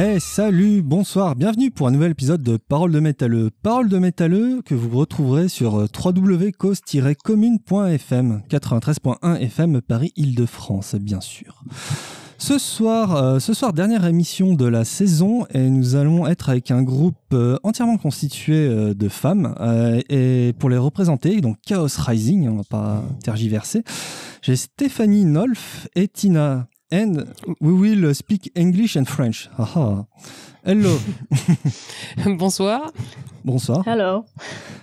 Eh salut, bonsoir, bienvenue pour un nouvel épisode de Parole de métalleux. Parole de métalleux que vous retrouverez sur euh, www.cause-commune.fm 93.1 FM Paris-Île-de-France, bien sûr. Ce soir, euh, ce soir, dernière émission de la saison et nous allons être avec un groupe euh, entièrement constitué de femmes et pour les représenter, donc Chaos Rising, on va pas tergiverser. J'ai Stéphanie Nolf et Tina and we will speak English and French. Hello. Bonsoir. Bonsoir. Hello.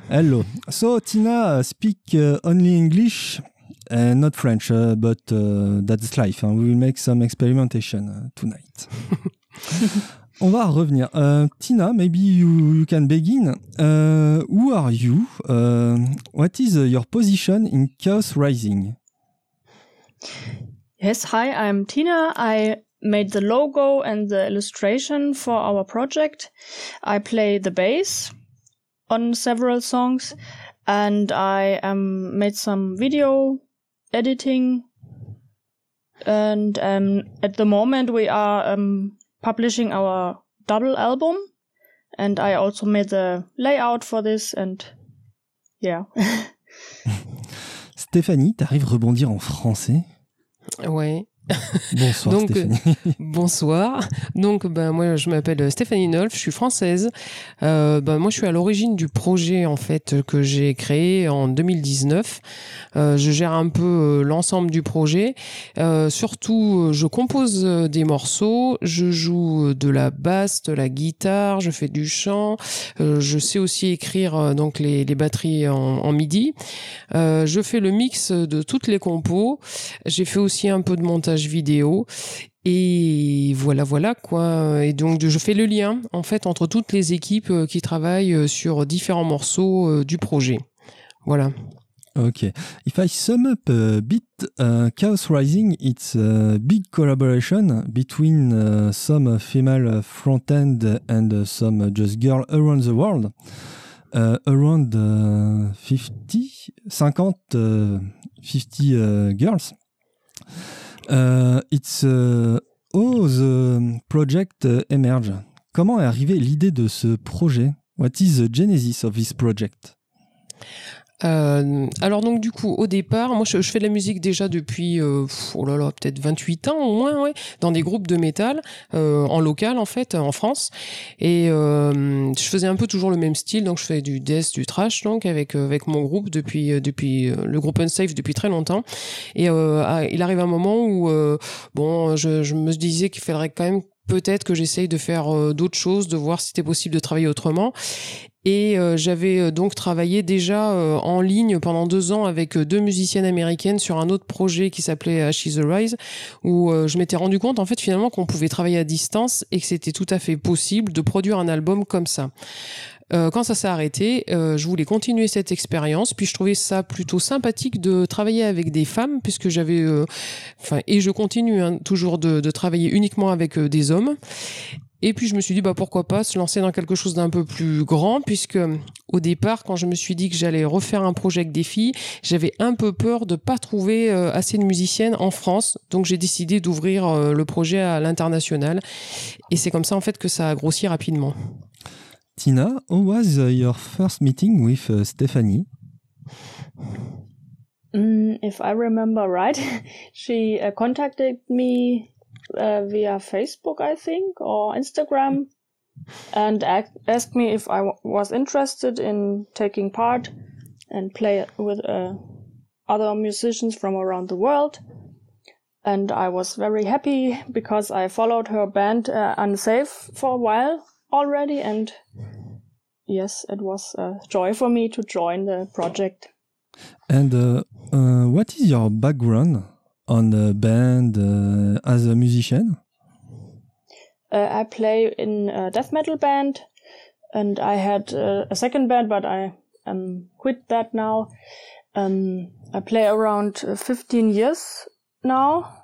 Hello. So Tina uh, speak uh, only English and not French, uh, but uh, that's life. hein. We will make some experimentation uh, tonight. On va revenir. Uh, Tina, maybe you, you can begin. Uh, who are you? Uh, what is uh, your position in Chaos Rising? Yes, hi, I'm Tina. I made the logo and the illustration for our project. I play the bass on several songs and I um, made some video editing. And um, at the moment we are um, publishing our double album and I also made the layout for this and yeah. Stéphanie, t'arrives rebondir en français Ouais. Bonsoir Donc, Stéphanie. Bonsoir. Donc, ben, moi, je m'appelle Stéphanie Nolf, je suis française. Euh, ben, moi, je suis à l'origine du projet, en fait, que j'ai créé en 2019. Euh, je gère un peu euh, l'ensemble du projet. Euh, surtout, euh, je compose euh, des morceaux, je joue euh, de la basse, de la guitare, je fais du chant. Euh, je sais aussi écrire euh, donc les, les batteries en, en MIDI. Euh, je fais le mix de toutes les compos. J'ai fait aussi un peu de montage vidéo. Et voilà, voilà quoi. Et donc je fais le lien en fait entre toutes les équipes euh, qui travaillent euh, sur différents morceaux euh, du projet. Voilà. Okay. If I sum up a bit, uh, Chaos Rising, it's a big collaboration between uh, some female front end and some just girl around the world. Uh, around uh, 50, 50, uh, 50 uh, girls. Uh, it's uh, how the project uh, emerge. Comment est arrivée l'idée de ce projet? What is the genesis of this project? Euh, alors donc du coup au départ, moi je, fais de la musique déjà depuis euh, oh là là peut-être 28 ans au moins ouais, dans des groupes de métal euh, en local en fait en France et euh, je faisais un peu toujours le même style donc je fais du death du trash donc avec euh, avec mon groupe depuis euh, depuis le groupe Unsafe depuis très longtemps et il arrive un moment où bon je, je me disais qu'il faudrait quand même peut-être que j'essaye de faire d'autres choses, de voir si c'était possible de travailler autrement. Et euh, j'avais euh, donc travaillé déjà euh, en ligne pendant deux ans avec euh, deux musiciennes américaines sur un autre projet qui s'appelait Ash is the Rise, où euh, je m'étais rendu compte en fait finalement qu'on pouvait travailler à distance et que c'était tout à fait possible de produire un album comme ça. Euh, quand ça s'est arrêté, euh, je voulais continuer cette expérience, puis je trouvais ça plutôt sympathique de travailler avec des femmes, puisque j'avais, euh, enfin, et je continue hein, toujours de, de travailler uniquement avec euh, des hommes. Et puis je me suis dit bah pourquoi pas se lancer dans quelque chose d'un peu plus grand puisque au départ quand je me suis dit que j'allais refaire un projet avec des filles, j'avais un peu peur de pas trouver euh, assez de musiciennes en France. Donc j'ai décidé d'ouvrir euh, le projet à l'international et c'est comme ça en fait que ça a grossi rapidement. Tina, how was your first meeting with uh, Stephanie? Mm, if I remember right, she uh, contacted me uh, via Facebook, I think, or Instagram, and asked me if I was interested in taking part and play with uh, other musicians from around the world. And I was very happy because I followed her band uh, Unsafe for a while already, and yes, it was a joy for me to join the project. And uh, uh, what is your background on the band uh, as a musician? Uh, I play in a death metal band, and I had uh, a second band, but I um, quit that now. Um, I play around uh, 15 years now,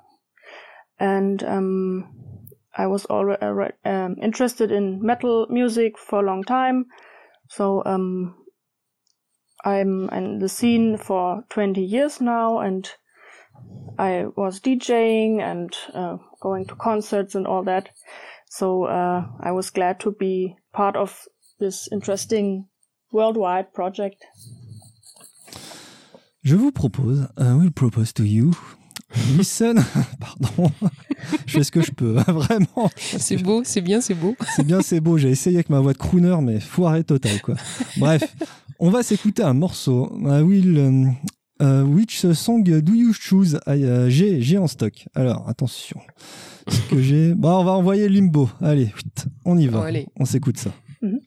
and um, I was already um, interested in metal music for a long time. So um, I'm in the scene for 20 years now, and I was DJing and uh, going to concerts and all that. So uh, I was glad to be part of this interesting worldwide project. Je vous propose, I will propose to you, listen, pardon, je fais ce que je peux, hein, vraiment. C'est beau, c'est bien, c'est beau. C'est bien, c'est beau, j'ai essayé avec ma voix de crooner, mais foiré total, quoi. Bref, on va s'écouter un morceau, I will... um, uh, which song do you choose? Uh, J'ai j'ai en stock. Alors, attention. Ce que j'ai... Bon, on va envoyer Limbo. Allez, vite, on y va. Oh, allez. On s'écoute ça. Lie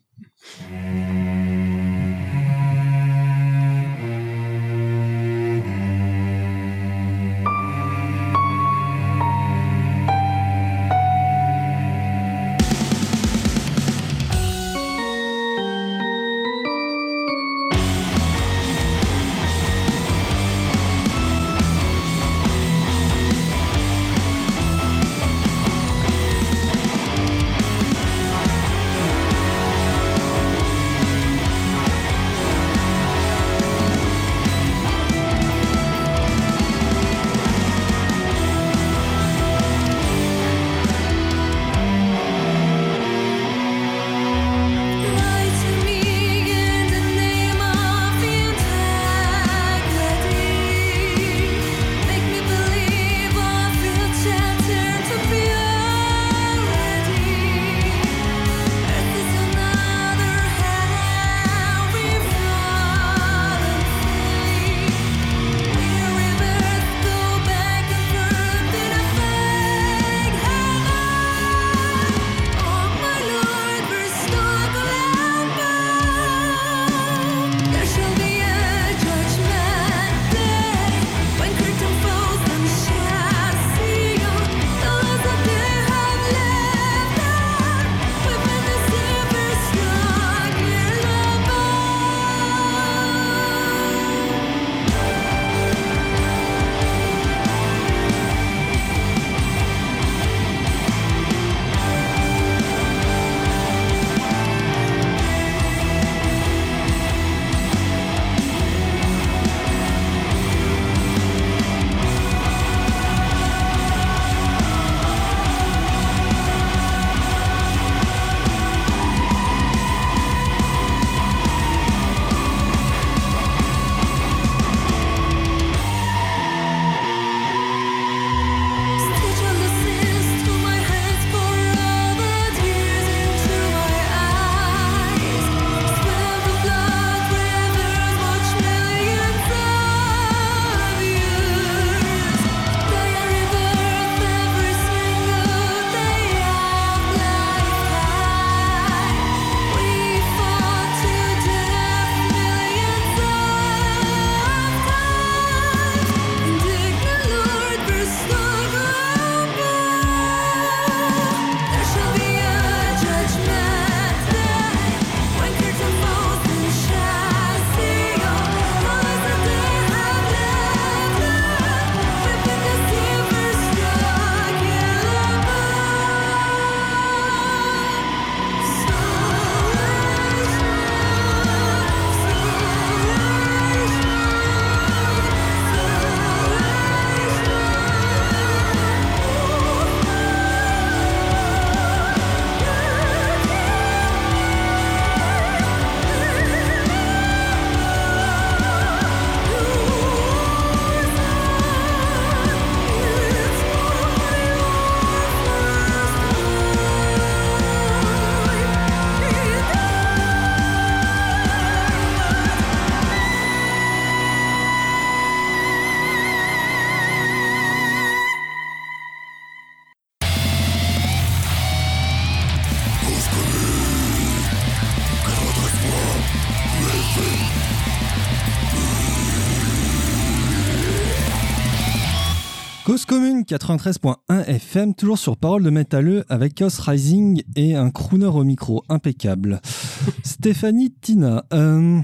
93.1 FM, toujours sur Parole de Métalleux avec Chaos Rising et un crooner au micro impeccable. Stéphanie Tina. um,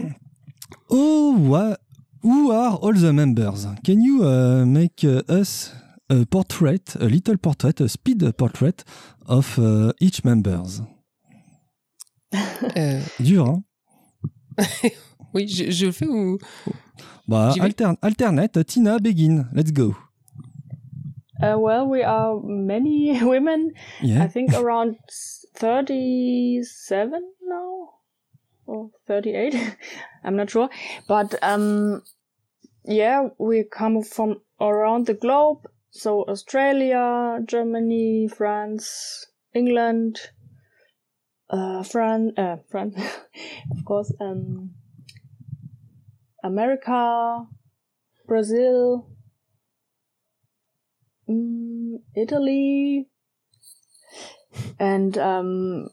oh, who are all the members? Can you uh, make uh, us a portrait, a little portrait, a speed portrait of uh, each members? Euh, Dur, hein? oui, je, je fais ou? Bah, alterne, alternate, Tina, begin. Let's go. Uh, well, we are many women. I think around 37 now or 38. I'm not sure. But, um, yeah, we come from around the globe. So Australia, Germany, France, England, uh, France, uh, France, of course, um, America, Brazil, mm, Italy, and um,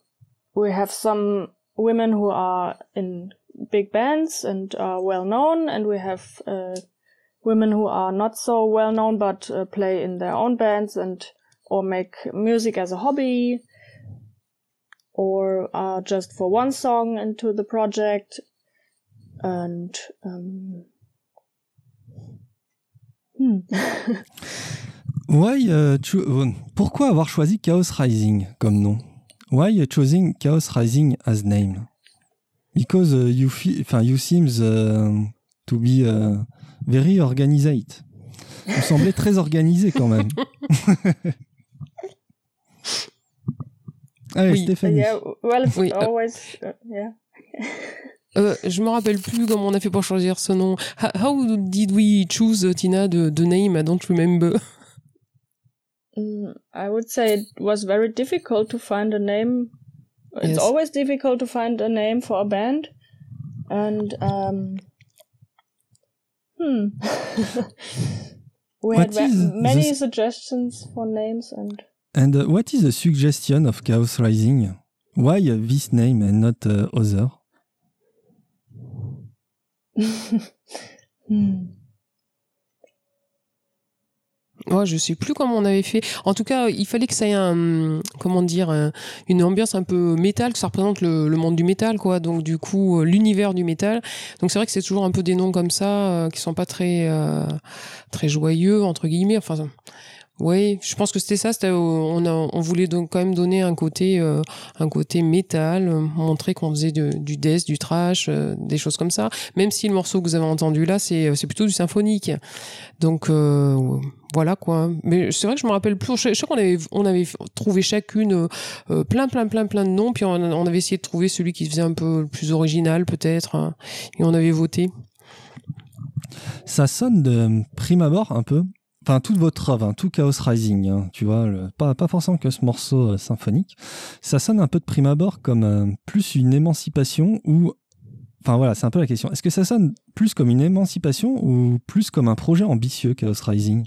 we have some women who are in big bands and are well known, and we have uh, women who are not so well known but uh, play in their own bands and or make music as a hobby. Or are just for one song into the project. And um, hmm. Why, uh, cho- euh, pourquoi avoir choisi Chaos Rising comme nom? Why choosing Chaos Rising as name? Because uh, you, you seems uh, to be uh, very organized. Vous semblez très organisé quand même. Allez, Oui. Stéphanie. yeah well it's Oui, euh, always uh, yeah Euh, je me rappelle plus comment on a fait pour choisir ce nom. How, how did we choose uh, Tina the, the name? I don't remember. Mm, I would say it was very difficult to find a name. It's Yes. always difficult to find a name for a band, and um, hmm, we had What is many suggestions for names, and And uh, what is the suggestion of Chaos Rising? Why uh, this name and not uh, other? hmm. Ouais, je sais plus comment on avait fait. En tout cas, il fallait que ça ait un, comment dire, un- une ambiance un peu métal, que ça représente le, le monde du métal, quoi. Donc du coup, euh, l'univers du métal. Donc c'est vrai que c'est toujours un peu des noms comme ça euh, qui sont pas très, euh, très joyeux entre guillemets. Enfin, oui, je pense que c'était ça. C'était, euh, on, a, on voulait donc quand même donner un côté, euh, un côté métal, euh, montrer qu'on faisait de- du death, du trash, euh, des choses comme ça. Même si le morceau que vous avez entendu là, c'est, c'est plutôt du symphonique. Donc euh, voilà quoi. Mais c'est vrai que je me rappelle plus. Je, je sais qu'on avait, on avait trouvé chacune euh, plein, plein, plein, plein de noms. Puis on, on avait essayé de trouver celui qui faisait un peu le plus original peut-être. hein, et on avait voté. Ça sonne de prime abord un peu. Enfin, toute votre œuvre, hein, tout Chaos Rising, hein, tu vois, pas forcément que ce morceau euh, symphonique. Ça sonne un peu de prime abord comme euh, plus une émancipation ou. Enfin voilà, c'est un peu la question. Est-ce que ça sonne plus comme une émancipation ou plus comme un projet ambitieux, Chaos Rising?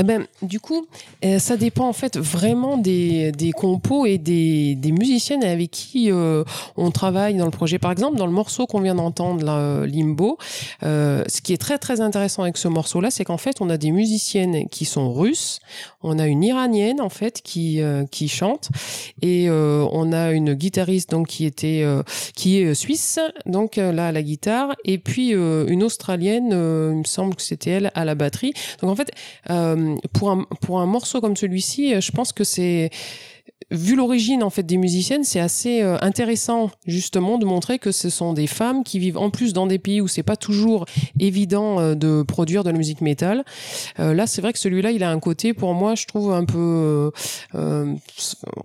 Eh ben, du coup, euh, ça dépend en fait vraiment des, compos et des, musiciennes avec qui euh, on travaille dans le projet. Par exemple, dans le morceau qu'on vient d'entendre, euh, Limbo, ce qui est très très intéressant avec ce morceau-là, c'est qu'en fait, on a des musiciennes qui sont russes, on a une iranienne en fait qui euh, qui chante. Et euh, on a une guitariste donc qui était euh, qui est euh, suisse. Donc euh, là à la guitare. Et puis euh, une australienne, il me semble que c'était elle à la batterie. Donc en fait pour un pour un morceau comme celui-ci, je pense que c'est vu l'origine en fait des musiciennes, c'est assez euh, intéressant justement de montrer que ce sont des femmes qui vivent en plus dans des pays où c'est pas toujours évident euh, de produire de la musique métal. Euh, là, c'est vrai que celui-là, il a un côté pour moi, je trouve un peu, euh, euh,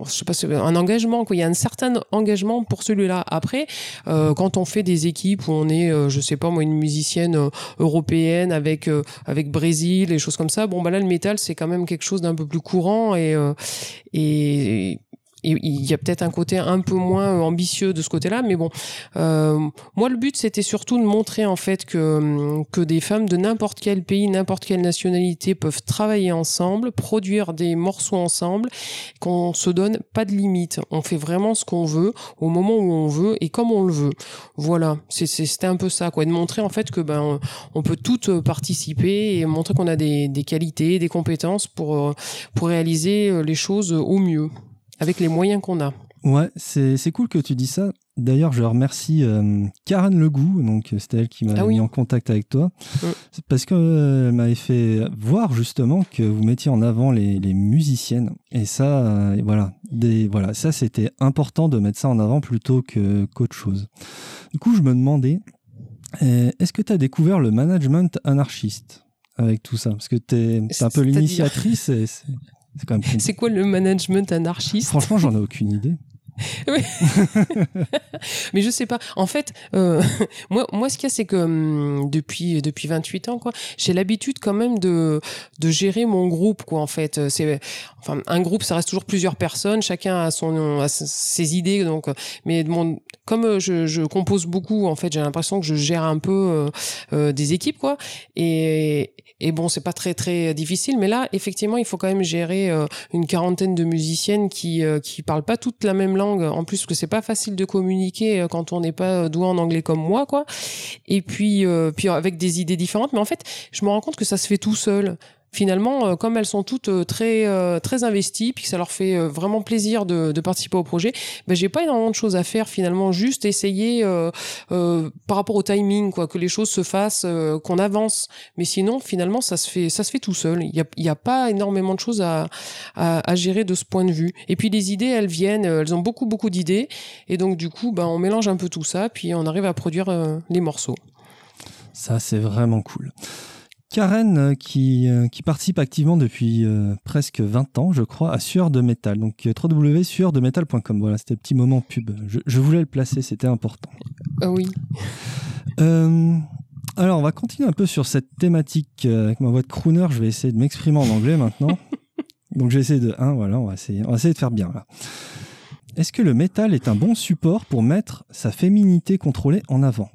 je sais pas, un engagement. Quoi. Il y a un certain engagement pour celui-là. Après, euh, quand on fait des équipes où on est, je sais pas moi, une musicienne européenne avec avec Brésil et choses comme ça, bon bah là le métal c'est quand même quelque chose d'un peu plus courant et et et il y a peut-être un côté un peu moins ambitieux de ce côté-là, mais bon, euh, moi le but c'était surtout de montrer en fait que que des femmes de n'importe quel pays, n'importe quelle nationalité peuvent travailler ensemble, produire des morceaux ensemble, qu'on se donne pas de limite, on fait vraiment ce qu'on veut au moment où on veut et comme on le veut. Voilà, c'était un peu ça quoi, de montrer en fait que ben on- peut toutes participer et montrer qu'on a des des qualités, des compétences pour euh, pour réaliser euh, les choses au mieux avec les moyens qu'on a. Ouais, c'est c'est cool que tu dis ça. D'ailleurs, je remercie euh, Karen Legout, donc euh, c'était elle qui m'a Ah oui. mis en contact avec toi, Mm. Parce qu'elle m'avait fait voir justement que vous mettiez en avant les, les musiciennes. Et ça, euh, voilà, des, voilà, ça c'était important de mettre ça en avant plutôt que qu'autre chose. Du coup, je me demandais, euh, est-ce que tu as découvert le management anarchiste avec tout ça? Parce que t'es es un peu l'initiatrice c'est c'est quand même cool. C'est quoi le management anarchiste? Franchement, j'en ai aucune idée. Mais je sais pas. En fait, euh, moi, moi, ce qu'il y a, c'est que hum, depuis depuis 28 ans, quoi, j'ai l'habitude quand même de de gérer mon groupe, quoi. En fait, c'est enfin un groupe, ça reste toujours plusieurs personnes, chacun a son a ses idées, donc. Mais mon, comme euh, je, je compose beaucoup, en fait, j'ai l'impression que je gère un peu euh, euh, des équipes, quoi. Et et bon, c'est pas très très difficile, mais là, effectivement, il faut quand même gérer euh, une quarantaine de musiciennes qui euh, qui parlent pas toutes la même langue. En plus, que c'est pas facile de communiquer euh, quand on n'est pas doué en anglais comme moi, quoi. Et puis puis avec des idées différentes. Mais en fait, je me rends compte que ça se fait tout seul. Finalement, euh, comme elles sont toutes euh, très euh, très investies, puis que ça leur fait vraiment plaisir de, participer au projet, ben j'ai pas énormément de choses à faire finalement. Juste essayer par rapport au timing, quoi, que les choses se fassent, qu'on avance. Mais sinon, finalement, ça se fait ça se fait tout seul. Il y a y a pas énormément de choses à, à à gérer de ce point de vue. Et puis les idées, elles viennent, elles ont beaucoup beaucoup d'idées, et donc du coup, ben on mélange un peu tout ça, puis on arrive à produire les morceaux. Ça, c'est vraiment cool. Karen, euh, qui, euh, qui participe activement depuis euh, presque 20 ans, je crois, à Sueur de Métal. Donc, www.sueurdemetal.com. Voilà, c'était le petit moment pub. Je, je voulais le placer, c'était important. Ah oui. Euh, alors, on va continuer un peu sur cette thématique avec ma voix de crooner. Je vais essayer de m'exprimer en anglais maintenant. Donc, j'ai essayé de. Hein, voilà, on va, essayer, on va essayer de faire bien là. Est-ce que le métal est un bon support pour mettre sa féminité contrôlée en avant?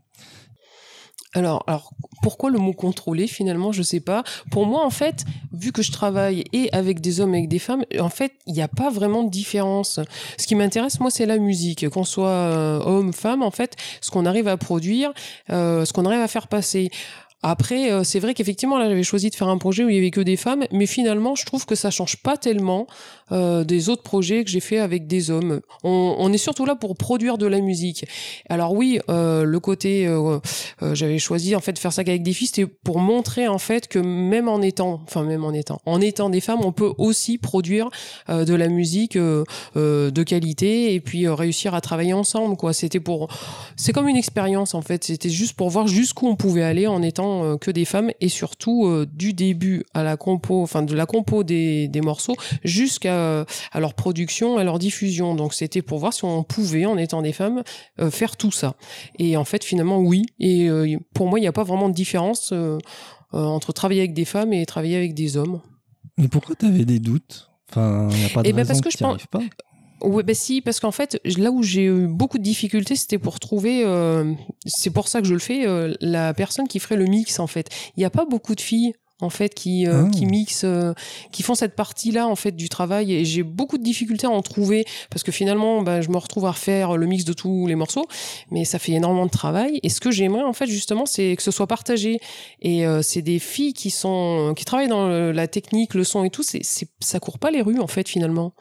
Alors, alors pourquoi le mot contrôler finalement Je sais pas. Pour moi, en fait, vu que je travaille et avec des hommes et avec des femmes, en fait, il n'y a pas vraiment de différence. Ce qui m'intéresse, moi, c'est la musique. Qu'on soit euh, homme, femme, en fait, ce qu'on arrive à produire, euh, ce qu'on arrive à faire passer. Après, euh, c'est vrai qu'effectivement, là, j'avais choisi de faire un projet où il y avait que des femmes, mais finalement, je trouve que ça change pas tellement euh, des autres projets que j'ai fait avec des hommes. On, on est surtout là pour produire de la musique. Alors oui, euh, le côté, euh, euh, j'avais choisi en fait de faire ça qu'avec des filles, c'était pour montrer en fait que même en étant, enfin même en étant, en étant des femmes, on peut aussi produire euh, de la musique de qualité et puis réussir à travailler ensemble. Quoi, c'était pour, c'est comme une expérience en fait. C'était juste pour voir jusqu'où on pouvait aller en étant que des femmes et surtout du début à la compo, enfin de la compo des, des morceaux jusqu'à à leur production, à leur diffusion. Donc c'était pour voir si on pouvait, en étant des femmes, euh, faire tout ça. Et en fait, finalement, oui. Et euh, pour moi, il n'y a pas vraiment de différence euh, euh, entre travailler avec des femmes et travailler avec des hommes. Mais pourquoi tu avais des doutes? Enfin, il n'y a pas de Eh ben, raison parce que que je pense- pas. Oui, bah si, parce qu'en fait, là où j'ai eu beaucoup de difficultés, c'était pour trouver, euh, c'est pour ça que je le fais, euh, la personne qui ferait le mix, en fait. Il n'y a pas beaucoup de filles en fait qui euh, Ah. qui mixent euh, qui font cette partie là en fait du travail et j'ai beaucoup de difficultés à en trouver parce que finalement bah, je me retrouve à refaire le mix de tous les morceaux mais ça fait énormément de travail et ce que j'aimerais en fait justement c'est que ce soit partagé et euh, c'est des filles qui sont qui travaillent dans le- la technique le son et tout c'est c'est ça court pas les rues en fait finalement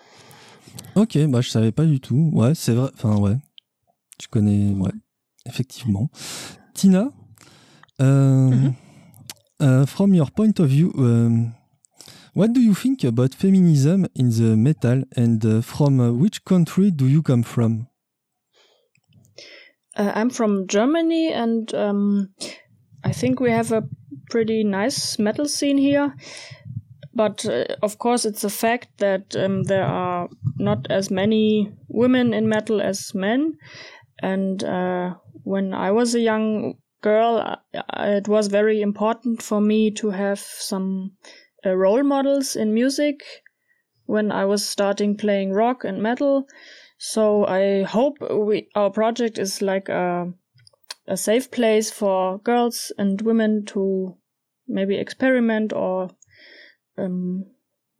Ok, bah je savais pas du tout. Ouais, c'est vrai. Enfin, ouais. Tu connais. Ouais, effectivement. Tina, euh, Mhm. Uh, from your point of view, um, what do you think about feminism in the metal and uh, from uh, which country do you come from? Uh, I'm from Germany, and um, I think we have a pretty nice metal scene here. But uh, of course, it's a fact that um, there are not as many women in metal as men. And when I was a young girl, it was very important for me to have some uh, role models in music when I was starting playing rock and metal. So I hope we our project is like a a safe place for girls and women to maybe experiment or um,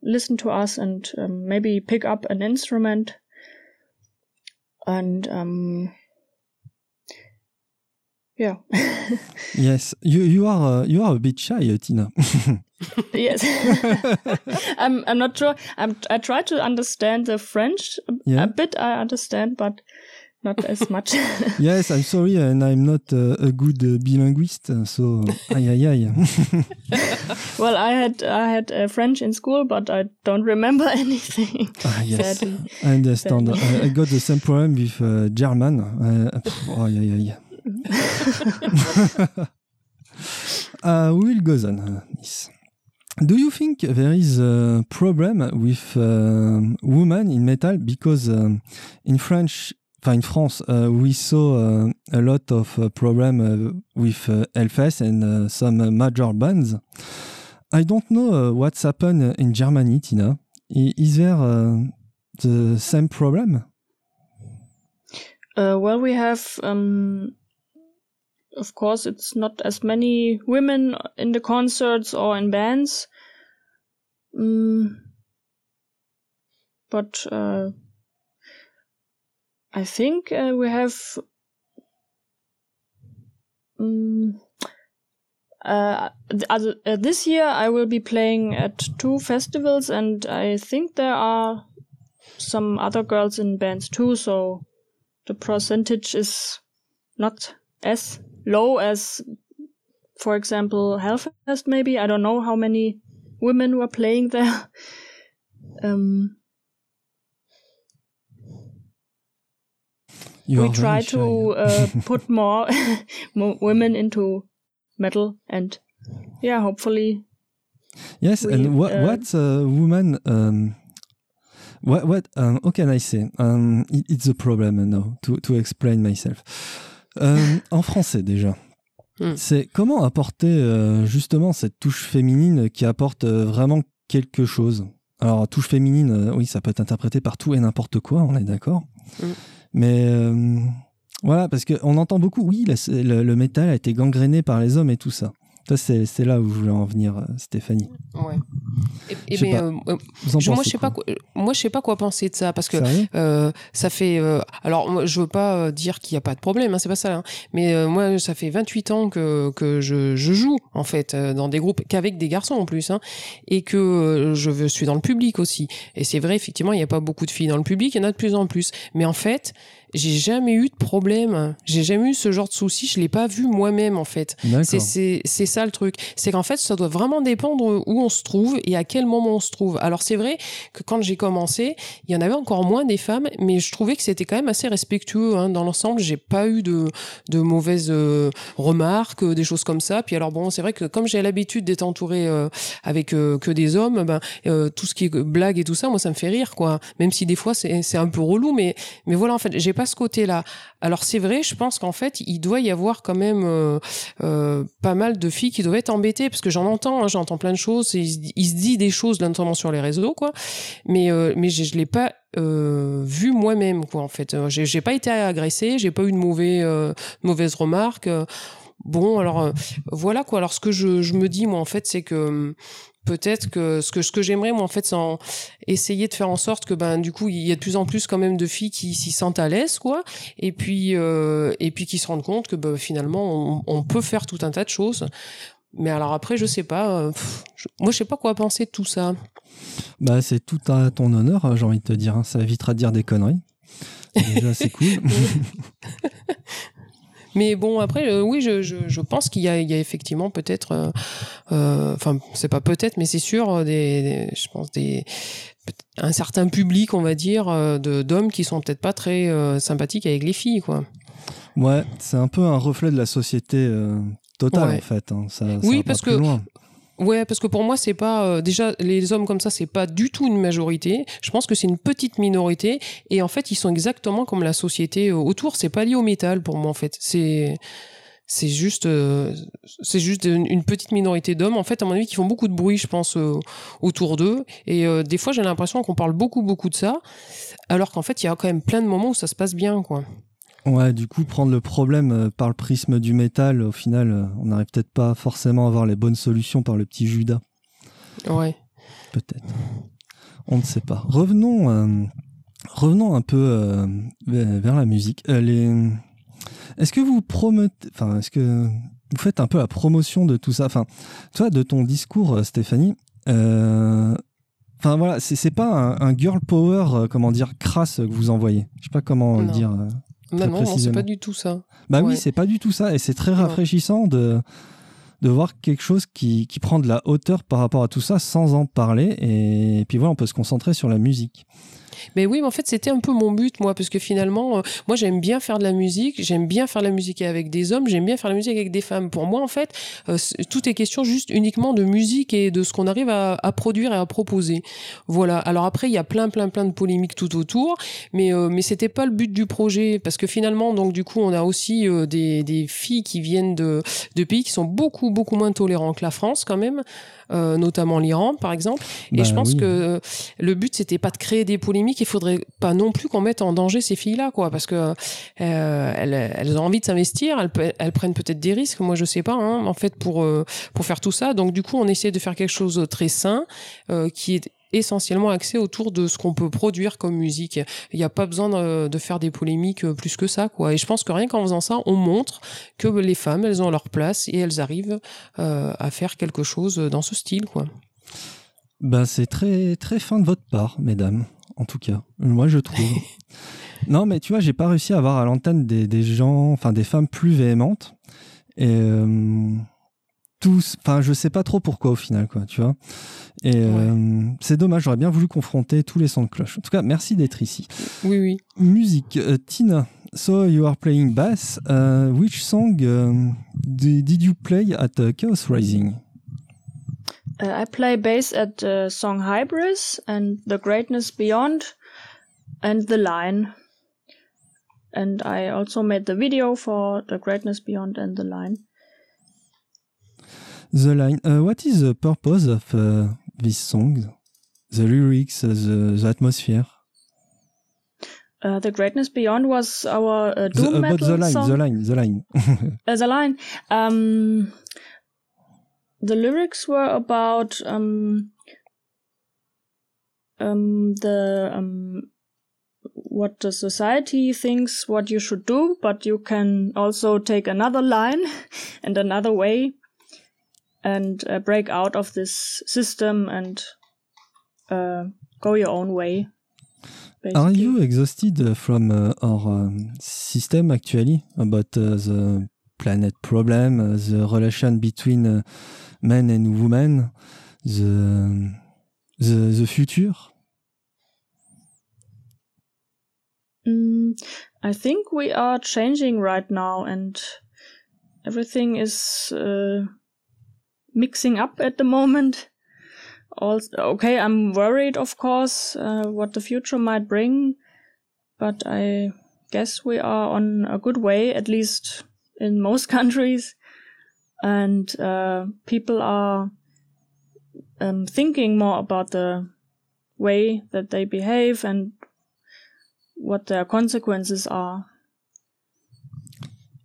listen to us and um, maybe pick up an instrument. And um, yeah, Yes, you you are uh, you are a bit shy, uh, Tina. yes. I'm I'm not sure. I'm I try to understand the French a, Yeah. a bit. I understand, but not as much. yes, I'm sorry, and I'm not uh, a good uh, bilinguist, uh, so aïe aïe aïe. well, I had I had uh, French in school, but I don't remember anything. Ah, yes, Sadly. I understand. I, I got the same problem with uh, German. Uh, pff, aïe aïe aïe. uh, we will go on, uh, Miss. Do you think there is a problem with uh, women in metal? Because um, in French, in France, uh, we saw uh, a lot of uh, problem uh, with uh, and some major bands. I don't know what's happened in Germany, Tina. I- Is there the same problem? Well, we have, um, of course, it's not as many women in the concerts or in bands. Mm, but uh, I think uh, we have. Mm, uh, uh, this year I will be playing at two festivals, and I think there are some other girls in bands too. So the percentage is not as low as, for example, Hellfest. Maybe I don't know how many women were playing there. um, we try very shy. to uh, put more, more women into metal, and yeah, hopefully Yes, We, and what uh, what uh, woman? Um, what what? Um, how can I say? Um, it- it's a problem now to to explain myself. Um, en français déjà. Hmm. C'est comment apporter euh, justement cette touche féminine qui apporte euh, vraiment quelque chose? Alors touche féminine, euh, oui, ça peut être interprété par tout et n'importe quoi, on est d'accord. Hmm. Mais euh, voilà, parce qu'on entend beaucoup, oui, la- le, le métal a été gangréné par les hommes et tout ça. C'est là où je voulais en venir, euh, Stéphanie. Ouais. Et, et Je euh, euh, je- moi, je sais pas, quoi quoi- moi, je sais pas quoi penser de ça parce que Euh, ça fait. euh, alors, moi, je veux pas euh, dire qu'il n'y a pas de problème, hein, c'est pas ça. hein. mais euh, moi, ça fait 28 ans que, que je, je joue, en fait, euh, dans des groupes, qu'avec des garçons en plus, hein, et que euh, je suis dans le public aussi. Et c'est vrai, effectivement, il n'y a pas beaucoup de filles dans le public, il y en a de plus en plus. Mais en fait, j'ai jamais eu de problème. J'ai jamais eu ce genre de souci. Je l'ai pas vu moi-même, en fait. C'est- ça le truc. C'est qu'en fait, ça doit vraiment dépendre où on se trouve et à quel moment on se trouve. Alors c'est vrai que quand j'ai commencé, il y en avait encore moins des femmes, mais je trouvais que c'était quand même assez respectueux hein. dans l'ensemble. J'ai pas eu de, de mauvaises euh, remarques, euh, des choses comme ça. Puis alors bon, c'est vrai que comme j'ai l'habitude d'être entourée euh, avec euh, que des hommes, ben euh, tout ce qui est blague et tout ça, moi ça me fait rire quoi. Même si des fois c'est c'est un peu relou, mais mais voilà en fait, j'ai ce côté-là. Alors c'est vrai, je pense qu'en fait il doit y avoir quand même euh, euh, pas mal de filles qui doivent être embêtées parce que j'en entends, hein, j'entends plein de choses. Il, se dit- des choses notamment sur les réseaux quoi, mais euh, mais je, je l'ai pas vu moi-même quoi en fait. J'ai pas été agressée, j'ai pas eu de mauvais mauvaises remarques. Euh, Bon alors voilà quoi. Alors ce que je, me dis moi en fait c'est que peut-être que ce que ce que j'aimerais moi en fait c'est essayer de faire en sorte que ben du coup il y a de plus en plus quand même de filles qui s'y sentent à l'aise quoi et puis euh, et puis qui se rendent compte que ben, finalement on, on peut faire tout un tas de choses mais alors après je sais pas euh, pff, je- moi je sais pas quoi penser de tout ça Bah, c'est tout à ton honneur, euh, j'ai envie de te dire. hein. Ça évitera de dire des conneries. Déjà, c'est cool. mais bon après euh, oui je, je, je pense qu'il y a, il y a effectivement peut-être euh, euh, enfin c'est pas peut-être mais c'est sûr euh, des, des- je pense des un certain public on va dire euh, de d'hommes qui sont peut-être pas très euh, sympathiques avec les filles quoi Ouais, c'est un peu un reflet de la société euh, totale, Ouais. en fait. hein. Ça, Oui, parce que-. Ouais, parce que pour moi, c'est pas euh, déjà les hommes comme ça, c'est pas du tout une majorité. Je pense que c'est une petite minorité, et en fait, ils sont exactement comme la société euh, autour. C'est pas lié au métal pour moi, en fait. C'est c'est juste euh, c'est juste une, petite minorité d'hommes, en fait, à mon avis, qui font beaucoup de bruit, je pense, euh, autour d'eux. Et euh, des fois, j'ai l'impression qu'on parle beaucoup, beaucoup de ça, alors qu'en fait, il y a quand même plein de moments où ça se passe bien, quoi. Ouais, du coup, prendre le problème euh, par le prisme du métal, au final, euh, on n'arrive peut-être pas forcément à avoir les bonnes solutions par le petit Judas. Ouais. Peut-être. On ne sait pas. Revenons, euh, revenons un peu euh, vers la musique. Euh, les... Est-ce que vous enfin, est-ce que vous faites un peu la promotion de tout ça? Enfin, toi, de ton discours, Stéphanie. Enfin voilà, c'est pas un, un girl power, comment dire, crasse que vous envoyez. Je sais pas comment Non. dire. Non, non, non, c'est pas du tout ça. Bah oui, c'est pas du tout ça. Et c'est très rafraîchissant de, de voir quelque chose qui, qui prend de la hauteur par rapport à tout ça sans en parler. Et, puis voilà, on peut se concentrer sur la musique. Mais oui, mais en fait, c'était un peu mon but, moi, parce que finalement, euh, moi, j'aime bien faire de la musique, j'aime bien faire de la musique avec des hommes, j'aime bien faire de la musique avec des femmes. Pour moi, en fait, euh, tout est question juste uniquement de musique et de ce qu'on arrive à, à produire et à proposer. Voilà. Alors après, il y a plein, plein, plein de polémiques tout autour, mais euh, mais c'était pas le but du projet, parce que finalement, donc du coup, on a aussi euh, des des filles qui viennent de de pays qui sont beaucoup, beaucoup moins tolérants que la France, quand même, euh, notamment l'Iran, par exemple. Et Bah je pense oui. que le but c'était pas de créer des polémiques. Il faudrait pas non plus qu'on mette en danger ces filles là quoi. Parce que euh, elles, elles ont envie de s'investir. Elles, elles prennent peut-être des risques. Moi je sais pas hein, en fait pour euh, pour faire tout ça. Donc du coup on essaie de faire quelque chose de très sain euh, qui est essentiellement axé autour de ce qu'on peut produire comme musique. Il n'y a pas besoin de, de faire des polémiques euh, plus que ça, quoi. Et je pense que rien qu'en faisant ça, on montre que les femmes, elles ont leur place et elles arrivent euh, à faire quelque chose dans ce style, quoi. Ben, c'est très, très fin de votre part, mesdames, en tout cas. Moi, je trouve. non, mais tu vois, j'ai pas réussi à avoir à l'antenne des, des gens, enfin des femmes plus véhémentes. Et euh, tous, enfin, je sais pas trop pourquoi au final, quoi, tu vois. Et euh, c'est dommage, j'aurais bien voulu confronter tous les sons de cloche. En tout cas, merci d'être ici. Oui, oui. Musique, euh, Tina. So you are playing bass. Uh, which song um, di- did you play at uh, Chaos Rising? Uh, I play bass at the song Hybris and The Greatness Beyond and The Line. And I also made the video for The Greatness Beyond and The Line. The line. Uh, what is the purpose of uh, this song? The lyrics, uh, the, the atmosphere. Uh, the Greatness Beyond was our uh, The, doom about metal the line, song. the line, the line. Uh, the line. Um, the lyrics were about um, um, the um, what the society thinks what you should do, but you can also take another line and another way and uh, break out of this system and uh, go your own way. Are you exhausted uh, from uh, our um, system actually about uh, the planet problem, uh, the relation between men and women, the the, the future? Mm, I think we are changing right now, and everything is mixing up at the moment. Also, okay, I'm worried, of course, uh, what the future might bring, but I guess we are on a good way, at least in most countries, and uh, people are um, thinking more about the way that they behave and what their consequences are.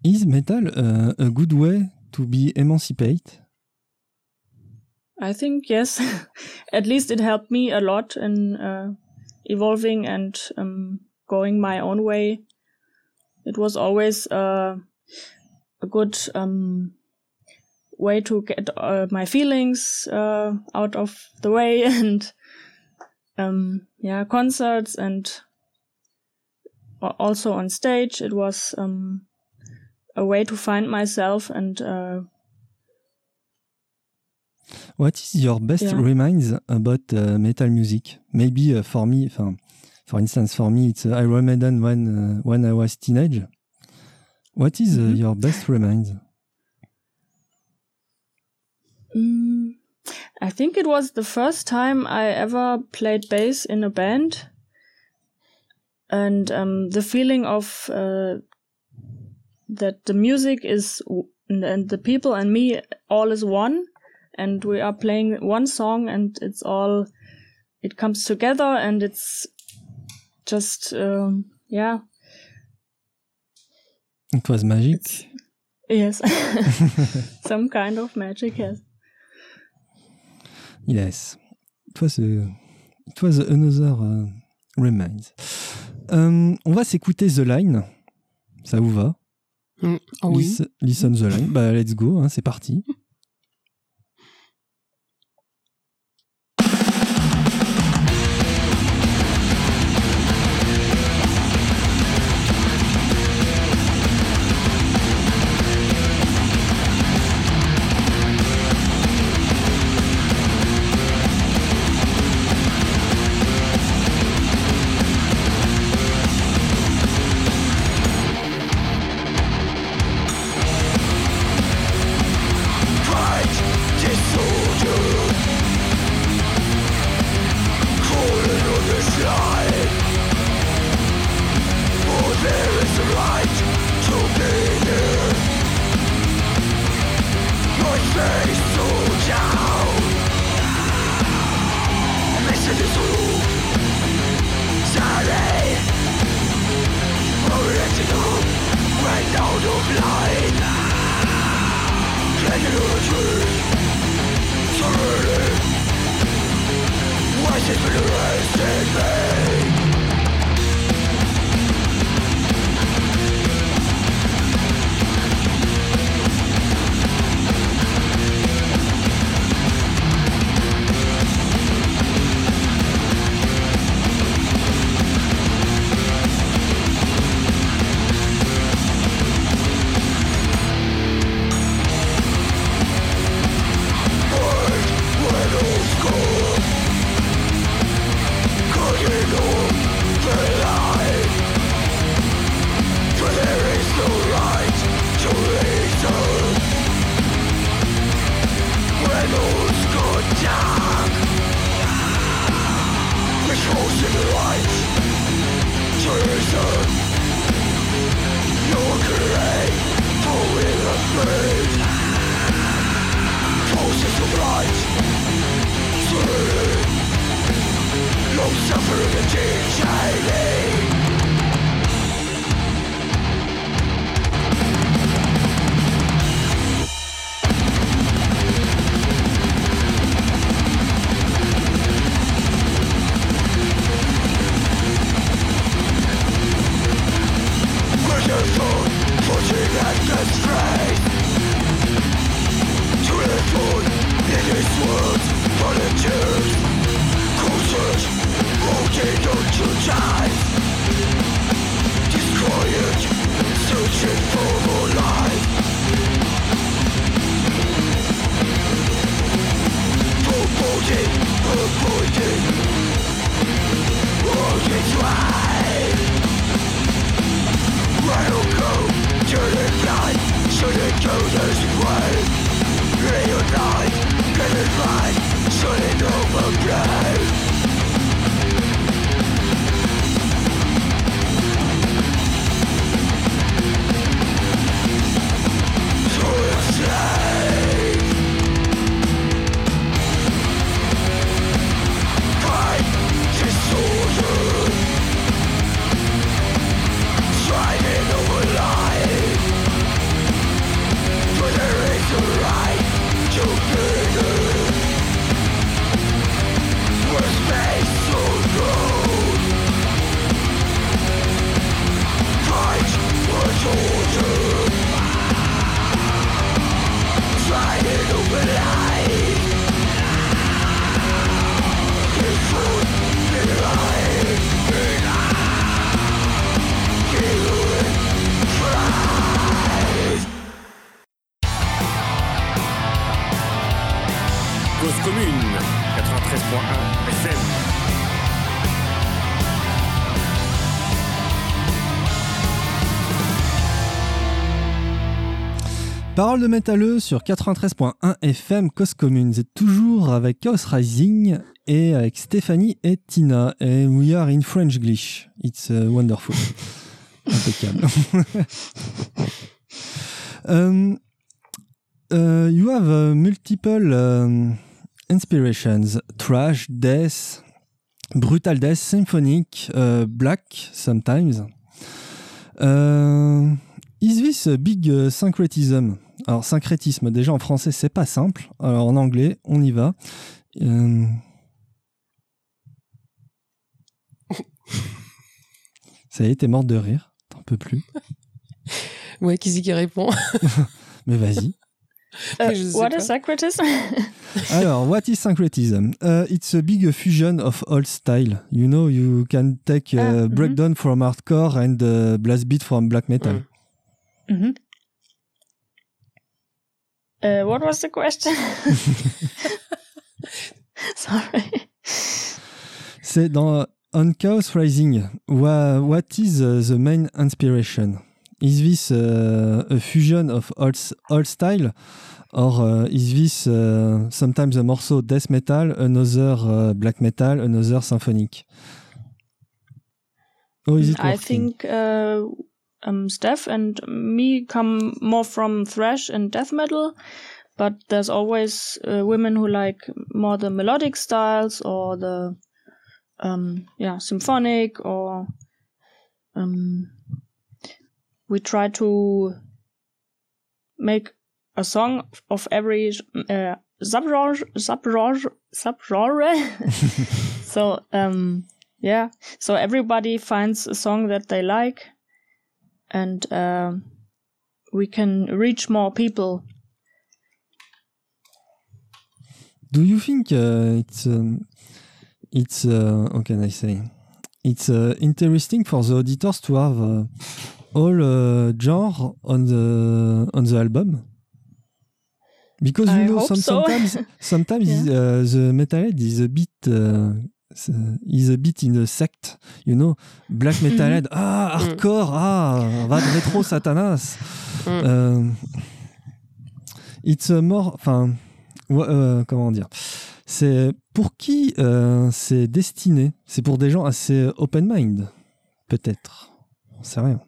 Is metal uh, a good way to be emancipate? I think yes. At least it helped me a lot in uh, evolving and um, going my own way. It was always uh, a good um, way to get uh, my feelings uh, out of the way and um, yeah, concerts and also on stage. It was um, a way to find myself and uh, What is your best Yeah. reminds about uh, metal music? Maybe uh, for me, for instance, for me, it's uh, Iron Maiden when uh, when I was teenage. What is uh, Mhm. your best reminds? Mm, I think it was the first time I ever played bass in a band. And um, the feeling of uh, that the music is, and the people and me all is one. And we are playing one song and it's all, it comes together and it's just, um, yeah, It was magic. yes. Some kind of magic, yes. Yes, it was a, it was another uh, reminds. Um, on va s'écouter The Line. Ça vous va? Mm. Ah oui. Lis- Listen The Line. Bah, let's go, hein, c'est parti. treason Your great poem of pain Forces of light. Sleep No suffering and decaying Parole de métalleux sur 93.1 FM Cause Commune. Vous êtes toujours avec Chaos Rising et avec Stéphanie et Tina. Et we are in French Glitch. It's uh, wonderful. Impeccable. um, uh, you have uh, multiple um, inspirations. Trash, death, brutal death, symphonic, uh, black sometimes. Uh, is this a big syncretism? Alors, syncrétisme, déjà en français, c'est pas simple. Alors, en anglais, on y va. Euh, Ça y est, t'es morte de rire. T'en peux plus. Ouais, qui c'est qui répond Mais vas-y. Uh, what pas. is syncretism? Alors, what is syncretism? Uh, it's a big fusion of all style. You know, you can take uh, Ah, mhm. breakdown from hardcore and uh, blast beat from black metal. Mm. hmm Uh, what was the question? Sorry. C'est dans On Chaos Rising. Wha- what is uh, the main inspiration? Is this uh, a fusion of s- all style? Or uh, is this uh, sometimes a morceau death metal, another uh, black metal, another symphonic? Or is it I think uh, um, Steph and me come more from thrash and death metal, but there's always uh, women who like more the melodic styles or the um, yeah symphonic, or. Um, we try to make a song of every uh, subgenre, subgenre, so um, yeah, so everybody finds a song that they like, and um we can reach more people. Do you think uh, it's um, it's uh, how can I say it's uh, interesting for the auditors to have uh, all uh, genre on the on the album? Because you I know some, so. sometimes sometimes Yeah. uh, the metalhead is a bit s- is a bit in a sect, you know, black metalhead, ah hardcore, ah va de rétro satanas. Mm. Euh, it's a more, enfin, euh, comment dire, c'est pour qui euh, c'est destiné? C'est pour des gens assez open mind, peut-être. On sait rien.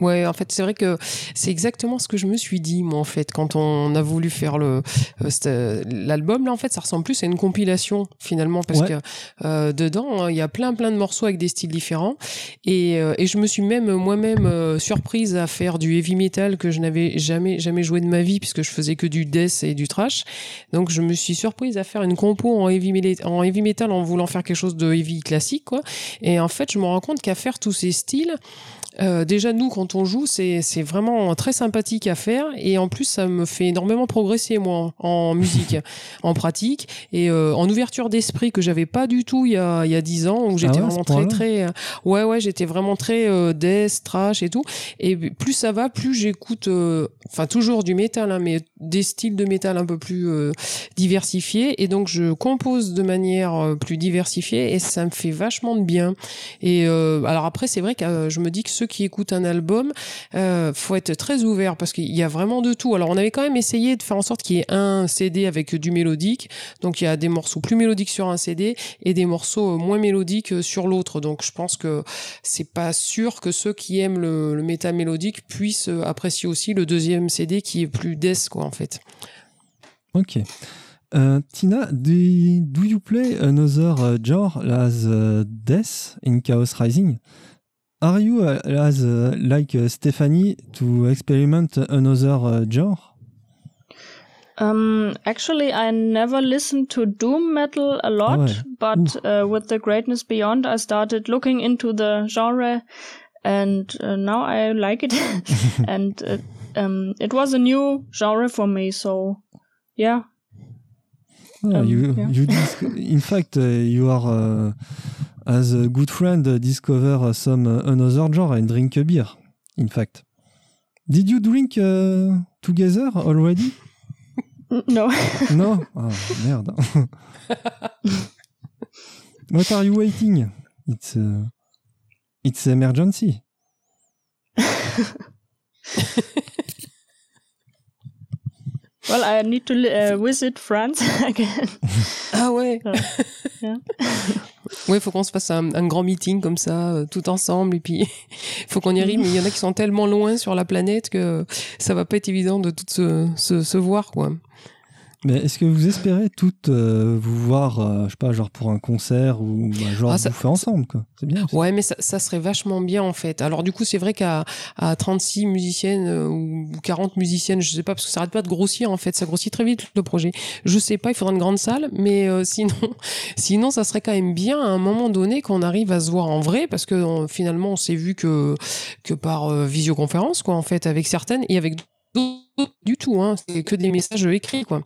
Ouais, en fait, c'est vrai que c'est exactement ce que je me suis dit, moi, en fait, quand on a voulu faire le euh, euh, l'album. Là, en fait, ça ressemble plus à une compilation finalement, parce Ouais. que euh, dedans, hein, il y a plein, plein de morceaux avec des styles différents. Et, euh, et je me suis même moi-même euh, surprise à faire du heavy metal que je n'avais jamais, jamais joué de ma vie, puisque je faisais que du death et du trash. Donc, je me suis surprise à faire une compo en heavy, en heavy metal en voulant faire quelque chose de heavy classique, quoi. Et en fait, je me rends compte qu'à faire tous ces styles, euh, déjà nous quand on joue c'est c'est vraiment très sympathique à faire. Et en plus ça me fait énormément progresser moi en, musique en pratique. Et euh, en ouverture d'esprit que j'avais pas du tout il y a il y a dix ans où j'étais Ah ouais, ce vraiment très très euh, ouais ouais j'étais vraiment très euh, death trash et tout. Et plus ça va plus j'écoute euh, enfin toujours du métal hein, mais des styles de métal un peu plus euh, diversifiés. Et donc je compose de manière plus diversifiée et ça me fait vachement de bien. Et euh, alors après, c'est vrai que je me dis que qui écoutent un album, euh, faut être très ouvert parce qu'il y a vraiment de tout. Alors on avait quand même essayé de faire en sorte qu'il y ait un CD avec du mélodique. Donc il y a des morceaux plus mélodiques sur un CD et des morceaux euh, moins mélodiques euh, sur l'autre. Donc je pense que c'est pas sûr que ceux qui aiment le, le métal mélodique puissent euh, apprécier aussi le deuxième CD qui est plus death quoi en fait. Ok. Tina, do, do you play another uh, genre as uh, Death in Chaos Rising? Are you uh, as uh, like uh, Stephanie to experiment another uh, genre? Um, actually, I never listened to doom metal a lot, Oh, but uh, with the Greatness Beyond, I started looking into the genre, and uh, now I like it. and um, it was a new genre for me, so yeah. Ah, Um, you, yeah. you in fact, uh, you are uh, as a good friend discover some another genre and drink a beer. In fact, did you drink uh, together already? N- No. No? Ah, merde. What are you waiting? It's uh, it's emergency. well, I need to uh, visit France again. Ah ouais. Yeah. Ouais, faut qu'on se fasse un, grand meeting comme ça, euh, tout ensemble, et puis faut qu'on y arrive. Mais il y en a qui sont tellement loin sur la planète que ça va pas être évident de toutes se, se, se voir, quoi. Mais est-ce que vous espérez toutes euh, vous voir, euh, je sais pas, genre pour un concert ou bah, genre Ah, vous ça- faire ensemble, quoi? C'est bien. aussi. Ouais, mais ça, ça serait vachement bien en fait. Alors du coup, c'est vrai qu'à à 36 musiciennes euh, ou 40 musiciennes, je sais pas, parce que ça arrête pas de grossir en fait, ça grossit très vite le projet. Je sais pas, il faudra une grande salle, mais euh, sinon, sinon, ça serait quand même bien à un moment donné qu'on arrive à se voir en vrai, parce que on- finalement, on s'est vu que que par euh, visioconférence, quoi, en fait, avec certaines et avec d'autres du tout, hein. C'est que des messages écrits, quoi.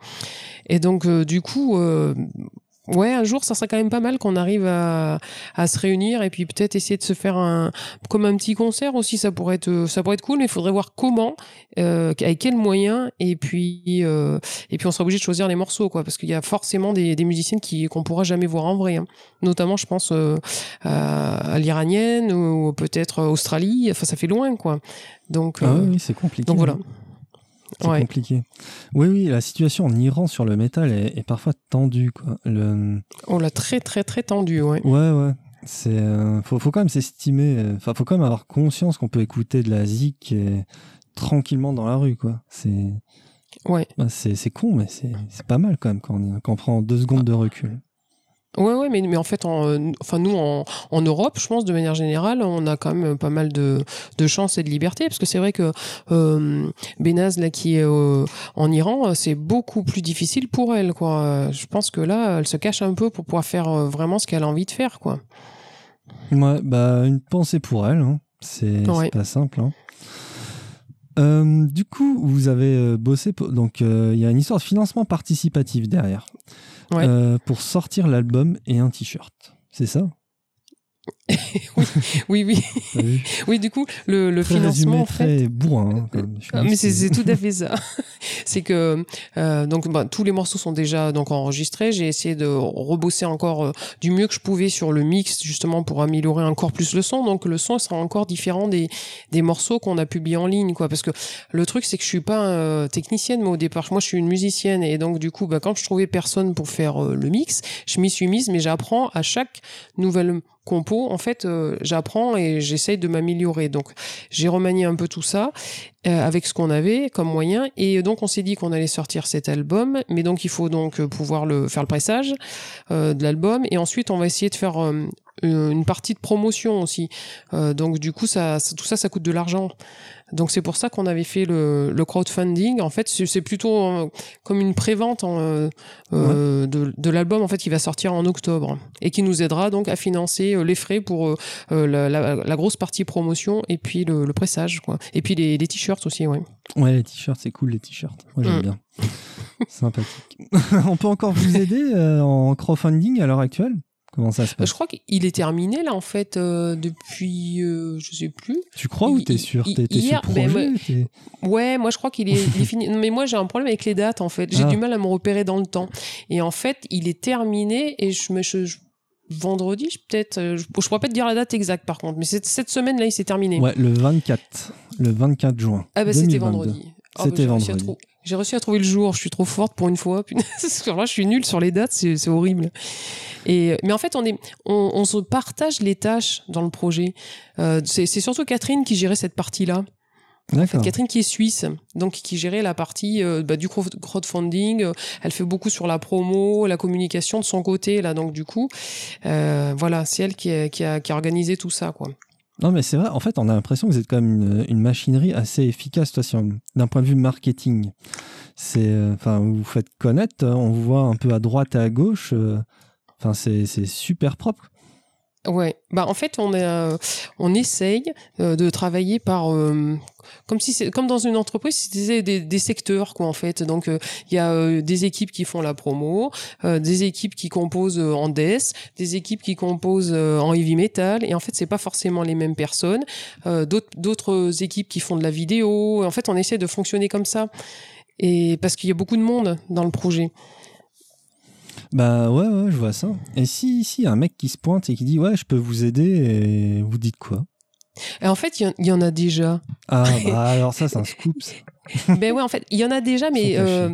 Et donc, euh, du coup. euh, Ouais, un jour, ça serait quand même pas mal qu'on arrive à, à se réunir et puis peut-être essayer de se faire un comme un petit concert aussi. Ça pourrait être ça pourrait être cool, mais il faudrait voir comment, euh, avec quels moyens et puis euh, et puis on sera obligé de choisir les morceaux quoi, parce qu'il y a forcément des, des musiciennes qui qu'on pourra jamais voir en vrai. hein. Notamment, je pense euh, à, à l'iranienne ou peut-être Australie. Enfin, ça fait loin quoi. Donc Ah euh, oui, c'est compliqué. donc voilà. C'est Ouais. compliqué. Oui, oui, la situation en Iran sur le métal est, est parfois tendue, quoi. Le... On l'a très très très tendu. Ouais. Ouais, ouais. C'est, euh, faut, faut quand même s'estimer. euh, Enfin, faut quand même avoir conscience qu'on peut écouter de la zik et- tranquillement dans la rue, quoi. C'est, Ouais. bah, c'est, c'est con, mais c'est, c'est pas mal quand même quand on, quand on prend deux secondes de recul. Ouais, ouais, mais, mais en fait, en, enfin, nous, en, en Europe, je pense, de manière générale, on a quand même pas mal de, de chance et de liberté, parce que c'est vrai que euh, Benaz, là, qui est euh, en Iran, c'est beaucoup plus difficile pour elle, quoi. Je pense que là, elle se cache un peu pour pouvoir faire euh, vraiment ce qu'elle a envie de faire, quoi. Ouais, bah, une pensée pour elle. hein. C'est Ouais. pas simple. hein. Euh, du coup, vous avez euh, bossé. pour- Donc, euh, il y a une histoire de financement participatif derrière. Ouais. Euh, pour sortir l'album et un t-shirt. C'est ça? Oui, oui, vu oui. Du coup, le, le Très financement, résumé, en fait. très bourrin. hein, Ah, mais c'est tout à fait ça. c'est que euh, donc bah, tous les morceaux sont déjà donc enregistrés. J'ai essayé de rebosser encore euh, du mieux que je pouvais sur le mix justement pour améliorer encore plus le son. Donc le son sera encore différent des des morceaux qu'on a publiés en ligne quoi. Parce que le truc c'est que je suis pas euh, technicienne moi au départ. Moi je suis une musicienne et donc du coup bah, quand je trouvais personne pour faire euh, le mix, je m'y suis mise mais j'apprends à chaque nouvelle compo en fait euh, j'apprends et j'essaye de m'améliorer. Donc j'ai remanié un peu tout ça euh, avec ce qu'on avait comme moyen. Et donc on s'est dit qu'on allait sortir cet album. Mais donc il faut donc euh, pouvoir le faire le pressage euh, de l'album. Et ensuite on va essayer de faire euh, une partie de promotion aussi. Euh, donc du coup ça, ça- tout ça ça coûte de l'argent donc c'est pour ça qu'on avait fait le, le crowdfunding en fait c'est plutôt euh, comme une prévente en, euh, euh, de, de l'album en fait qui va sortir en octobre et qui nous aidera donc à financer les frais pour la, la- la grosse partie promotion et puis le, le pressage quoi et puis les, les t-shirts aussi ouais Ouais, les t-shirts, c'est cool les t-shirts. Moi j'aime Mm. bien. Sympathique. On peut encore vous aider euh, en crowdfunding à l'heure actuelle? Comment ça se Euh, passe je crois qu'il est terminé là en fait euh, depuis euh, je sais plus Tu crois ou t'es sûr? T'es sur ben, projet t'es- Ouais, moi je crois qu'il est, est fini. Mais moi j'ai un problème avec les dates en fait. J'ai Ah. du mal à me repérer dans le temps. Et en fait, il est terminé et je me je- je- vendredi je- peut-être. Je, je pourrais pas te dire la date exacte par contre, mais cette semaine là il s'est terminé. Ouais, le 24. Le 24 juin. ah bah c'était 2022. vendredi. Bah, C'était j'ai réussi à vendredi. J'ai réussi à trouver le jour. Je suis trop forte pour une fois. Là, je suis nulle sur les dates. C'est horrible. Et mais en fait, on est, on, on se partage les tâches dans le projet. Euh, c'est surtout Catherine qui gérait cette partie-là. Catherine qui est suisse, donc qui gérait la partie euh, bah, du crowd- crowdfunding. Euh, Elle fait beaucoup sur la promo, la communication de son côté là. Donc du coup, voilà, c'est elle qui a, qui, a, qui a organisé tout ça quoi. Non, mais c'est vrai, en fait, on a l'impression que vous êtes quand même une, machinerie assez efficace, toi, sur- d'un point de vue marketing. C'est, euh, enfin, vous vous faites connaître, on vous voit un peu à droite et à gauche. euh, Enfin, c'est super propre. Ouais, bah en fait on est, euh, on essaye euh, de travailler par euh, comme si c'est comme dans une entreprise c'était des, des secteurs quoi en fait. Donc euh, il y a euh, des équipes qui font la promo, euh, des équipes qui composent euh, en death, des équipes qui composent euh, en heavy metal et en fait c'est pas forcément les mêmes personnes. Euh, d'autres d'autres équipes qui font de la vidéo. En fait on essaie de fonctionner comme ça et parce qu'il y a beaucoup de monde dans le projet. Bah ouais, ouais, je vois ça. Et si, si, un mec qui se pointe et qui dit, ouais, je peux vous aider, et vous dites quoi? Et en fait il y y en a déjà. Ah, bah alors ça, c'est un scoop. ça. ben ouais, en fait, il y en a déjà, mais euh,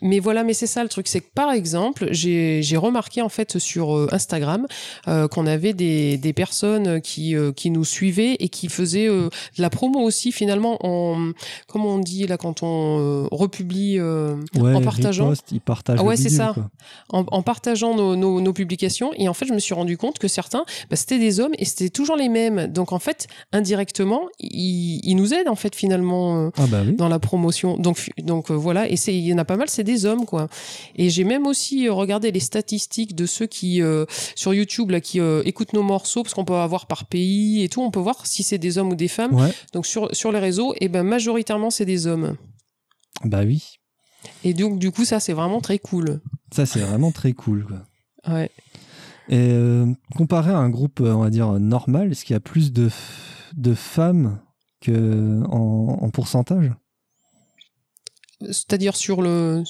mais voilà, mais c'est ça le truc, c'est que par exemple, j'ai j'ai remarqué en fait sur euh, Instagram euh, qu'on avait des des personnes qui euh, qui nous suivaient et qui faisaient euh, de la promo aussi finalement en comment on dit là quand on euh, republie euh, Ouais, en partageant. riposte, ils partagent Ah ouais, c'est ça. en, en partageant nos, nos, nos publications. Et en fait je me suis rendu compte que certains bah, c'était des hommes et c'était toujours les mêmes. Donc en fait indirectement ils, ils nous aident en fait finalement euh, Ah bah oui. dans la promotion. Donc, euh, voilà, et il y en a pas mal, c'est des hommes, quoi. Et j'ai même aussi euh, regardé les statistiques de ceux qui, euh, sur YouTube, là, qui euh, écoutent nos morceaux, parce qu'on peut avoir par pays et tout, on peut voir si c'est des hommes ou des femmes. Ouais, Donc sur, sur les réseaux, et ben majoritairement, c'est des hommes. bah oui. Et donc, du coup, ça, c'est vraiment très cool. Ça, c'est vraiment très cool, quoi. Ouais. Et comparé à un groupe, on va dire, normal, est-ce qu'il y a plus de, femmes que en, en pourcentage? C'est-à-dire sur le.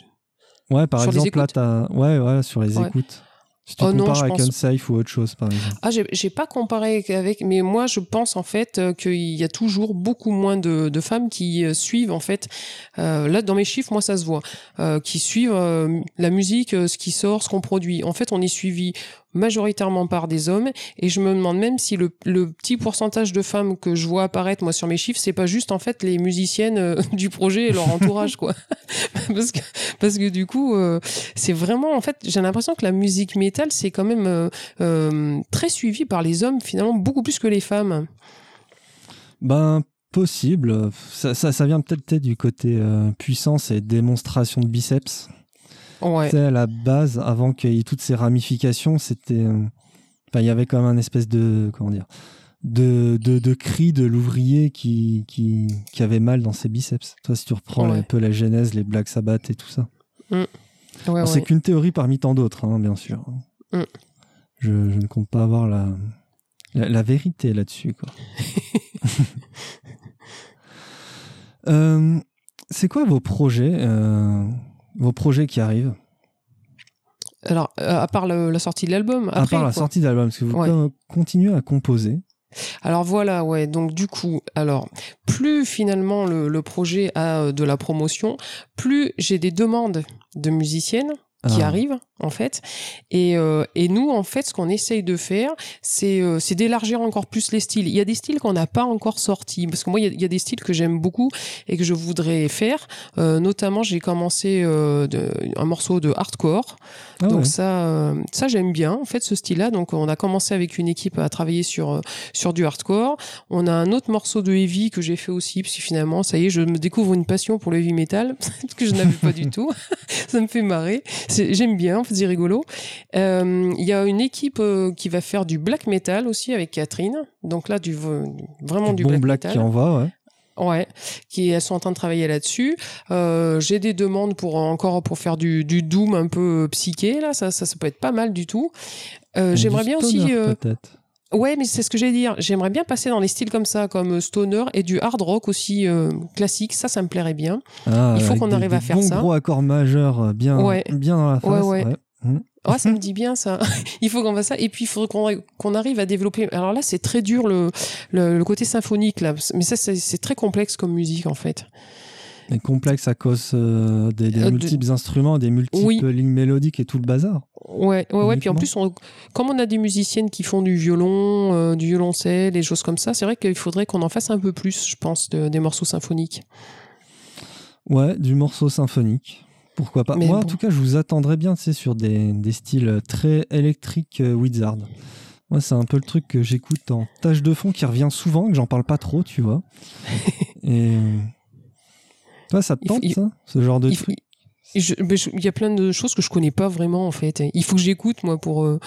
Ouais, par Sur exemple, là, t'as... Ouais, ouais, sur les Ouais. écoutes. Si tu Oh non, compares je avec pense- Unsafe ou autre chose, par exemple. Ah, j'ai j'ai pas comparé avec, mais moi je pense en fait euh, qu'il y a toujours beaucoup moins de, de femmes qui euh, suivent en fait. euh, là, dans mes chiffres, moi ça se voit, euh, qui suivent euh, la musique, ce qui sort, ce qu'on produit. En fait, on est suivi majoritairement par des hommes et je me demande même si le, petit pourcentage de femmes que je vois apparaître moi sur mes chiffres c'est pas juste en fait les musiciennes euh, du projet et leur entourage quoi parce que parce que du coup euh, c'est vraiment en fait j'ai l'impression que la musique métal c'est quand même euh, très suivi par les hommes finalement beaucoup plus que les femmes Ben, possible. Ça, ça, vient peut-être du côté puissance et démonstration de biceps. Ouais Tu sais, à la base, avant qu'il y ait toutes ces ramifications, c'était. euh, Enfin, il y avait quand même un espèce de. Comment dire de, de, de cri de l'ouvrier qui, qui, qui avait mal dans ses biceps. Toi, si tu reprends Ouais. un peu la genèse, les Black Sabbath et tout ça. ouais. C'est qu'une théorie parmi tant d'autres, hein, bien sûr. Mm. Je, je ne compte pas avoir la, la, la vérité là-dessus. quoi. Euh, c'est quoi vos projets, euh, vos projets qui arrivent alors euh, à part le- la sortie de l'album À part la sortie d'album, parce que vous Ouais. continuez à composer. Alors voilà, ouais. Donc du coup, alors plus finalement le, le projet a euh, de la promotion, plus j'ai des demandes de musiciennes qui Ah. arrivent en fait. Et, euh, et nous, en fait, ce qu'on essaye de faire, c'est euh, c'est d'élargir encore plus les styles. Il y a des styles qu'on n'a pas encore sortis, parce que moi, il y a, il y a des styles que j'aime beaucoup et que je voudrais faire. Euh, notamment, j'ai commencé de- un morceau de hardcore. Ah Donc ouais. ça, ça j'aime bien en fait ce style-là. Donc on a commencé avec une équipe à travailler sur sur du hardcore. On a un autre morceau de heavy que j'ai fait aussi, parce que finalement ça y est, je me découvre une passion pour le heavy metal que je n'avais pas du tout. ça me fait marrer. J'aime bien, en fait, c'est rigolo. Euh, Il y a une équipe euh, qui va faire du black metal aussi avec Catherine. Donc là du vraiment du, bon black, black metal. qui envoie, ouais. Ouais, qui elles sont en train de travailler là-dessus. Euh, J'ai des demandes pour encore pour faire du, du doom un peu psyché là, ça, ça ça peut être pas mal du tout. J'aimerais du bien aussi. stoner, peut-être. Ouais, mais c'est ce que j'allais dire. J'aimerais bien passer dans les styles comme ça, comme stoner et du hard rock aussi euh, classique. Ça, ça me plairait bien. Ah, il faut qu'on des- arrive à des faire bons ça. gros accords majeurs euh, bien, Ouais. bien dans la face. ouais. ouais. Mhm. Ouais, ça me dit bien ça. il faut qu'on fasse ça. Et puis il faudrait qu'on qu'on arrive à développer. Alors là, c'est très dur le, le, le côté symphonique là, mais ça c'est c'est très complexe comme musique en fait. Et complexe à cause euh, des, des Euh, de- multiples instruments, des multiples Oui. lignes mélodiques et tout le bazar. Ouais, ouais, ouais. Puis en plus, on, comme on a des musiciennes qui font du violon, euh, du violoncelle, des choses comme ça, c'est vrai qu'il faudrait qu'on en fasse un peu plus, je pense, de- des morceaux symphoniques. Ouais, du morceau symphonique. Pourquoi pas Mais Moi, en tout cas, je vous attendrais bien, sais, sur des, des styles très électriques Wizard. Moi, c'est un peu le truc que j'écoute en tâche de fond qui revient souvent, que j'en parle pas trop, tu vois. Et. Toi, ça te tente, il- ça Ce genre de Il, truc? Il y a plein de choses que je connais pas vraiment en fait. Il faut que j'écoute moi pour euh,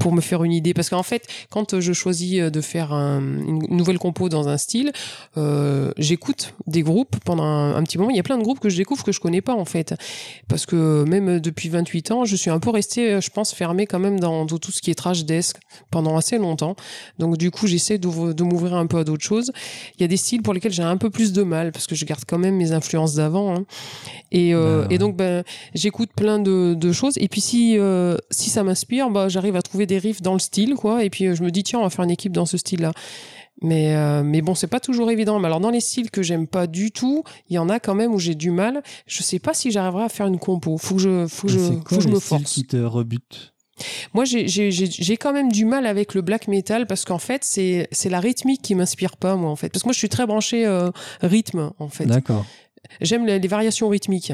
pour me faire une idée parce qu'en fait quand euh, je choisis euh, de faire un- une nouvelle compo dans un style, euh, j'écoute des groupes pendant un, un petit moment. Il y a plein de groupes que je découvre que je connais pas en fait parce que même depuis 28 ans, je suis un peu restée, je pense, fermée quand même dans, dans tout ce qui est trash desk pendant assez longtemps. Donc du coup, j'essaie de m'ouvrir un peu à d'autres choses. Il y a des styles pour lesquels j'ai un peu plus de mal parce que je garde quand même mes influences d'avant. hein. Et, euh, Bah ouais. et donc, ben, j'écoute plein de, de choses. Et puis, si, euh, si ça m'inspire, bah, j'arrive à trouver des riffs dans le style, quoi. Et puis, euh, je me dis, tiens, on va faire une équipe dans ce style-là. Mais, euh, mais bon, c'est pas toujours évident. Mais alors, dans les styles que j'aime pas du tout, il y en a quand même où j'ai du mal. Je sais pas si j'arriverai à faire une compo. Faut que je, faut que je, faut que je me force. qui te rebutent? Moi, j'ai- quand même du mal avec le black metal parce qu'en fait, c'est c'est la rythmique qui m'inspire pas, moi, en fait. Parce que moi, je suis très branché euh, rythme, en fait. D'accord. J'aime les, les variations rythmiques.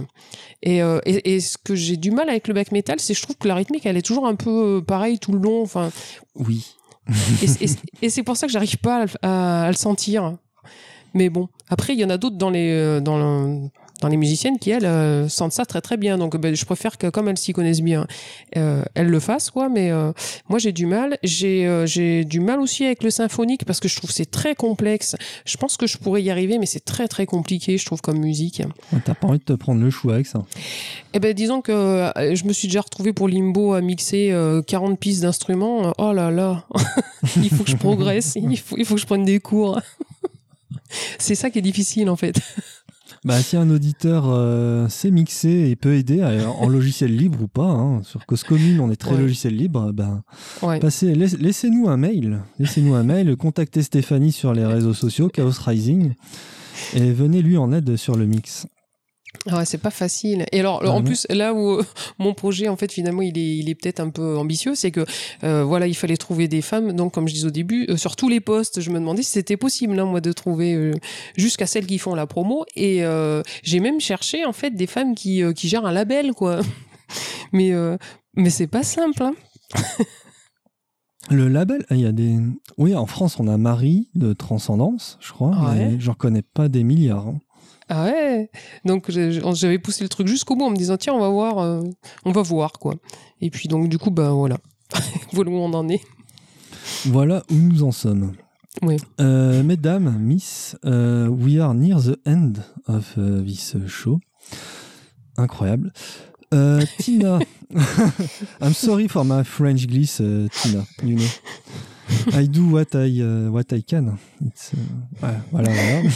Et, euh, et, et ce que j'ai du mal avec le black metal, c'est que je trouve que la rythmique, elle est toujours un peu euh, pareille tout le long. Enfin, Oui. et, c'est pour ça que j'arrive pas à, le- à- à le sentir. Mais bon, après, il y en a d'autres dans les, euh, dans, le- dans les musiciennes qui, elles, euh, sentent ça très très bien. Donc, ben, je préfère que, comme elles s'y connaissent bien, euh, elles le fassent, quoi. Mais euh, moi, j'ai du mal. J'ai euh, j'ai du mal aussi avec le symphonique parce que je trouve c'est très complexe. Je pense que je pourrais y arriver, mais c'est très très compliqué, je trouve, comme musique. T'as pas envie de te prendre le chou avec ça. Eh ben, disons que je me suis déjà retrouvée pour Limbo à mixer euh, 40 pistes d'instruments. Oh là là, il faut que je progresse, il faut, il faut que je prenne des cours. C'est ça qui est difficile en fait. Bah, si un auditeur euh, sait mixer et peut aider euh, en logiciel libre ou pas, hein, sur Cause Commune, on est très Ouais. logiciel libre, ben, Ouais. passez, laiss- laissez-nous un mail. Laissez-nous un mail, contactez Stéphanie sur les réseaux sociaux, Chaos Rising, et venez lui en aide sur le mix. Ah Ouais, c'est pas facile. Et alors, Ah en plus, là où euh, mon projet, en fait, finalement, il est, il est peut-être un peu ambitieux, c'est que, euh, voilà, il fallait trouver des femmes. Donc, comme je disais au début, euh, sur tous les postes, je me demandais si c'était possible, hein, moi, de trouver jusqu'à celles qui font la promo. Et j'ai même cherché, en fait, des femmes qui, qui gèrent un label, quoi. mais, mais c'est pas simple, hein. Le label, il y a des. Oui, en France, on a Marie de Transcendance, je crois. Ouais. mais J'en connais pas des milliards. hein. Ah ouais. Donc, j'avais poussé le truc jusqu'au bout en me disant, tiens, on va voir, euh, on va voir, quoi. Et puis, donc, du coup, bah, voilà. voilà où on en est. Voilà où nous en sommes. Oui. Euh, mesdames, Miss, euh, we are near the end of this show. Incroyable. Tina, I'm sorry for my French gliss, uh, Tina. You know, I do what I uh, what I can. It's, uh, ouais, voilà, voilà.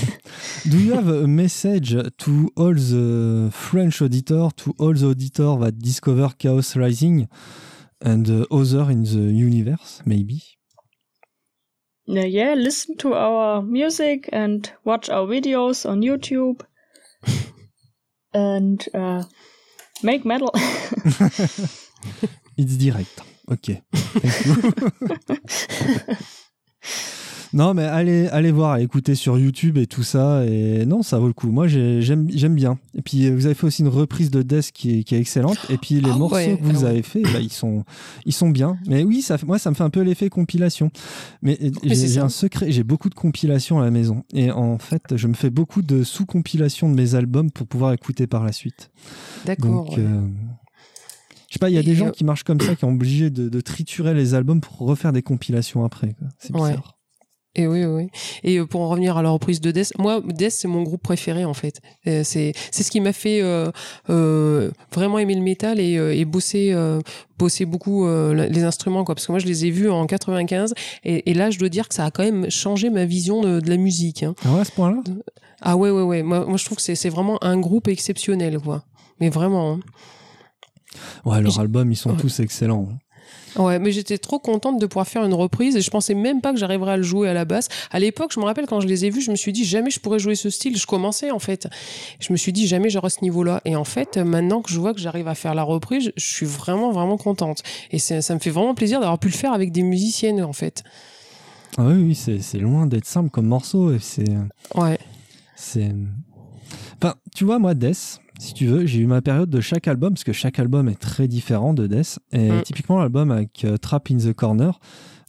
Do you have a message to all the French auditor, to all the auditor that discover Chaos Rising and uh, other in the universe, maybe? Yeah, yeah, listen to our music and watch our videos on YouTube. and uh, make metal. It's direct. Ok. Non, mais allez, allez voir, allez écouter sur YouTube et tout ça. Et non, ça vaut le coup. Moi, j'ai- j'aime bien. Et puis, euh, vous avez fait aussi une reprise de Death qui est, qui est excellente. Et puis, les Ah morceaux ouais, que vous ouais. avez fait, bah, ils, sont, ils sont bien. Mais oui, ça, moi, ça me fait un peu l'effet compilation. Mais, Mais j'ai un secret. J'ai beaucoup de compilations à la maison. Et en fait, je me fais beaucoup de sous-compilations de mes albums pour pouvoir écouter par la suite. D'accord. Donc, ouais. euh, je sais pas, il y a des gens euh, qui marchent comme ça, qui sont obligés de, de triturer les albums pour refaire des compilations après. C'est Ouais. bizarre. Et oui, oui. Et euh, pour en revenir à la reprise de Death, moi, Death, c'est mon groupe préféré, en fait. Euh, C'est ce qui m'a fait euh, euh, vraiment aimer le métal et, et bosser, euh, bosser beaucoup les instruments, quoi. Parce que moi, je les ai vus en 95. Et, et là, je dois dire que ça a quand même changé ma vision de, de la musique. hein. Ah ouais, à ce point-là? Ah ouais, ouais, ouais. Moi, moi je trouve que c'est c'est vraiment un groupe exceptionnel, quoi. Mais vraiment. hein. Ouais, leurs J'ai- albums, ils sont Ouais. tous excellents. Ouais, mais j'étais trop contente de pouvoir faire une reprise et je pensais même pas que j'arriverais à le jouer à la basse. À l'époque, je me rappelle quand je les ai vus, je me suis dit jamais je pourrais jouer ce style. Je commençais en fait. Je me suis dit jamais j'aurai ce niveau-là. Et en fait, maintenant que je vois que j'arrive à faire la reprise, je- suis vraiment vraiment contente. Et ça me fait vraiment plaisir d'avoir pu le faire avec des musiciennes en fait. Ah oui, oui, c'est loin d'être simple comme morceau. C'est. Ouais. c'est- Enfin, tu vois, moi, Death, si tu veux, j'ai eu ma période de chaque album, parce que chaque album est très différent de Death. Et Mm. typiquement, l'album avec euh, Trap in the Corner,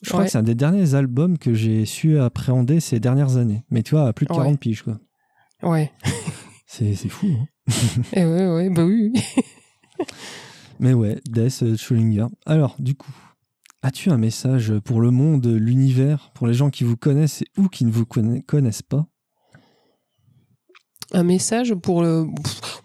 je crois Ouais. que c'est un des derniers albums que j'ai su appréhender ces dernières années. Mais tu vois, à plus de Ouais. 40 piges, quoi. Ouais. C'est c'est fou. hein. Et ouais, ouais, bah oui. Mais ouais, Death euh, Schrödinger. Alors, du coup, as-tu un message pour le monde, l'univers, pour les gens qui vous connaissent et ou qui ne vous conna- connaissent pas? Un message pour le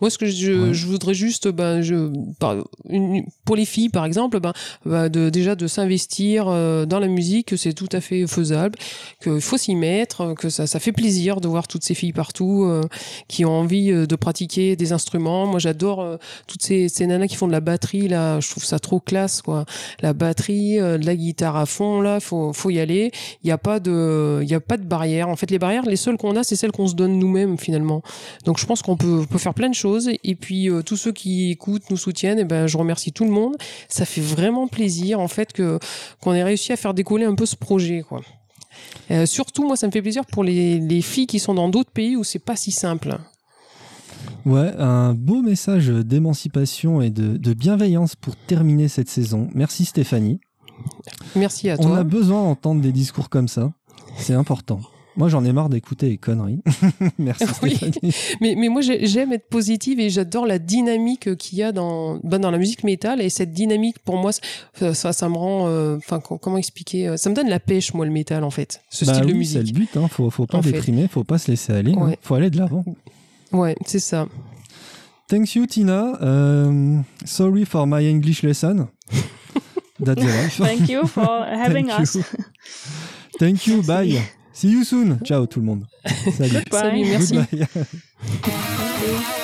moi ce que je, Ouais. je voudrais juste ben je par- une- pour les filles par exemple ben, ben, de déjà de s'investir euh, dans la musique que c'est tout à fait faisable qu'il faut s'y mettre que ça ça fait plaisir de voir toutes ces filles partout euh, qui ont envie euh, de pratiquer des instruments. Moi j'adore euh, toutes ces, ces nanas qui font de la batterie là je trouve ça trop classe quoi. La batterie euh, de la guitare à fond là faut faut y aller. Il y a pas de il y a pas de barrière. En fait les barrières les seules qu'on a c'est celles qu'on se donne nous-mêmes finalement donc je pense qu'on peut, on peut faire plein de choses. Et puis euh, tous ceux qui écoutent, nous soutiennent, et ben je remercie tout le monde. Ça fait vraiment plaisir en fait que qu'on ait réussi à faire décoller un peu ce projet, quoi. Euh, surtout, moi, ça me fait plaisir pour les, les filles qui sont dans d'autres pays où c'est pas si simple. Ouais, un beau message d'émancipation et de, de bienveillance pour terminer cette saison. Merci Stéphanie. Merci à On toi. a besoin d'entendre des discours comme ça. C'est important. Moi, j'en ai marre d'écouter les conneries. Merci Oui. Stéphanie. Mais, mais moi, j'ai- j'aime être positive et j'adore la dynamique qu'il y a dans, ben, dans la musique métal. Et cette dynamique, pour moi, ça, ça, ça me rend. euh, Enfin, co- comment expliquer euh, Ça me donne la pêche, moi, le métal, en fait. Ce Bah style de oui, c'est le musique. but. Hein. Faut, faut pas En fait. déprimer, faut pas se laisser aller. hein. Ouais. Faut aller de l'avant. Ouais, c'est ça. Thank you, Tina. Um, sorry for my English lesson. That's the life. Thank you for having Thank us. you. Thank you. Bye. See you soon. Ciao tout le monde. Salut. Salut, merci. Goodbye.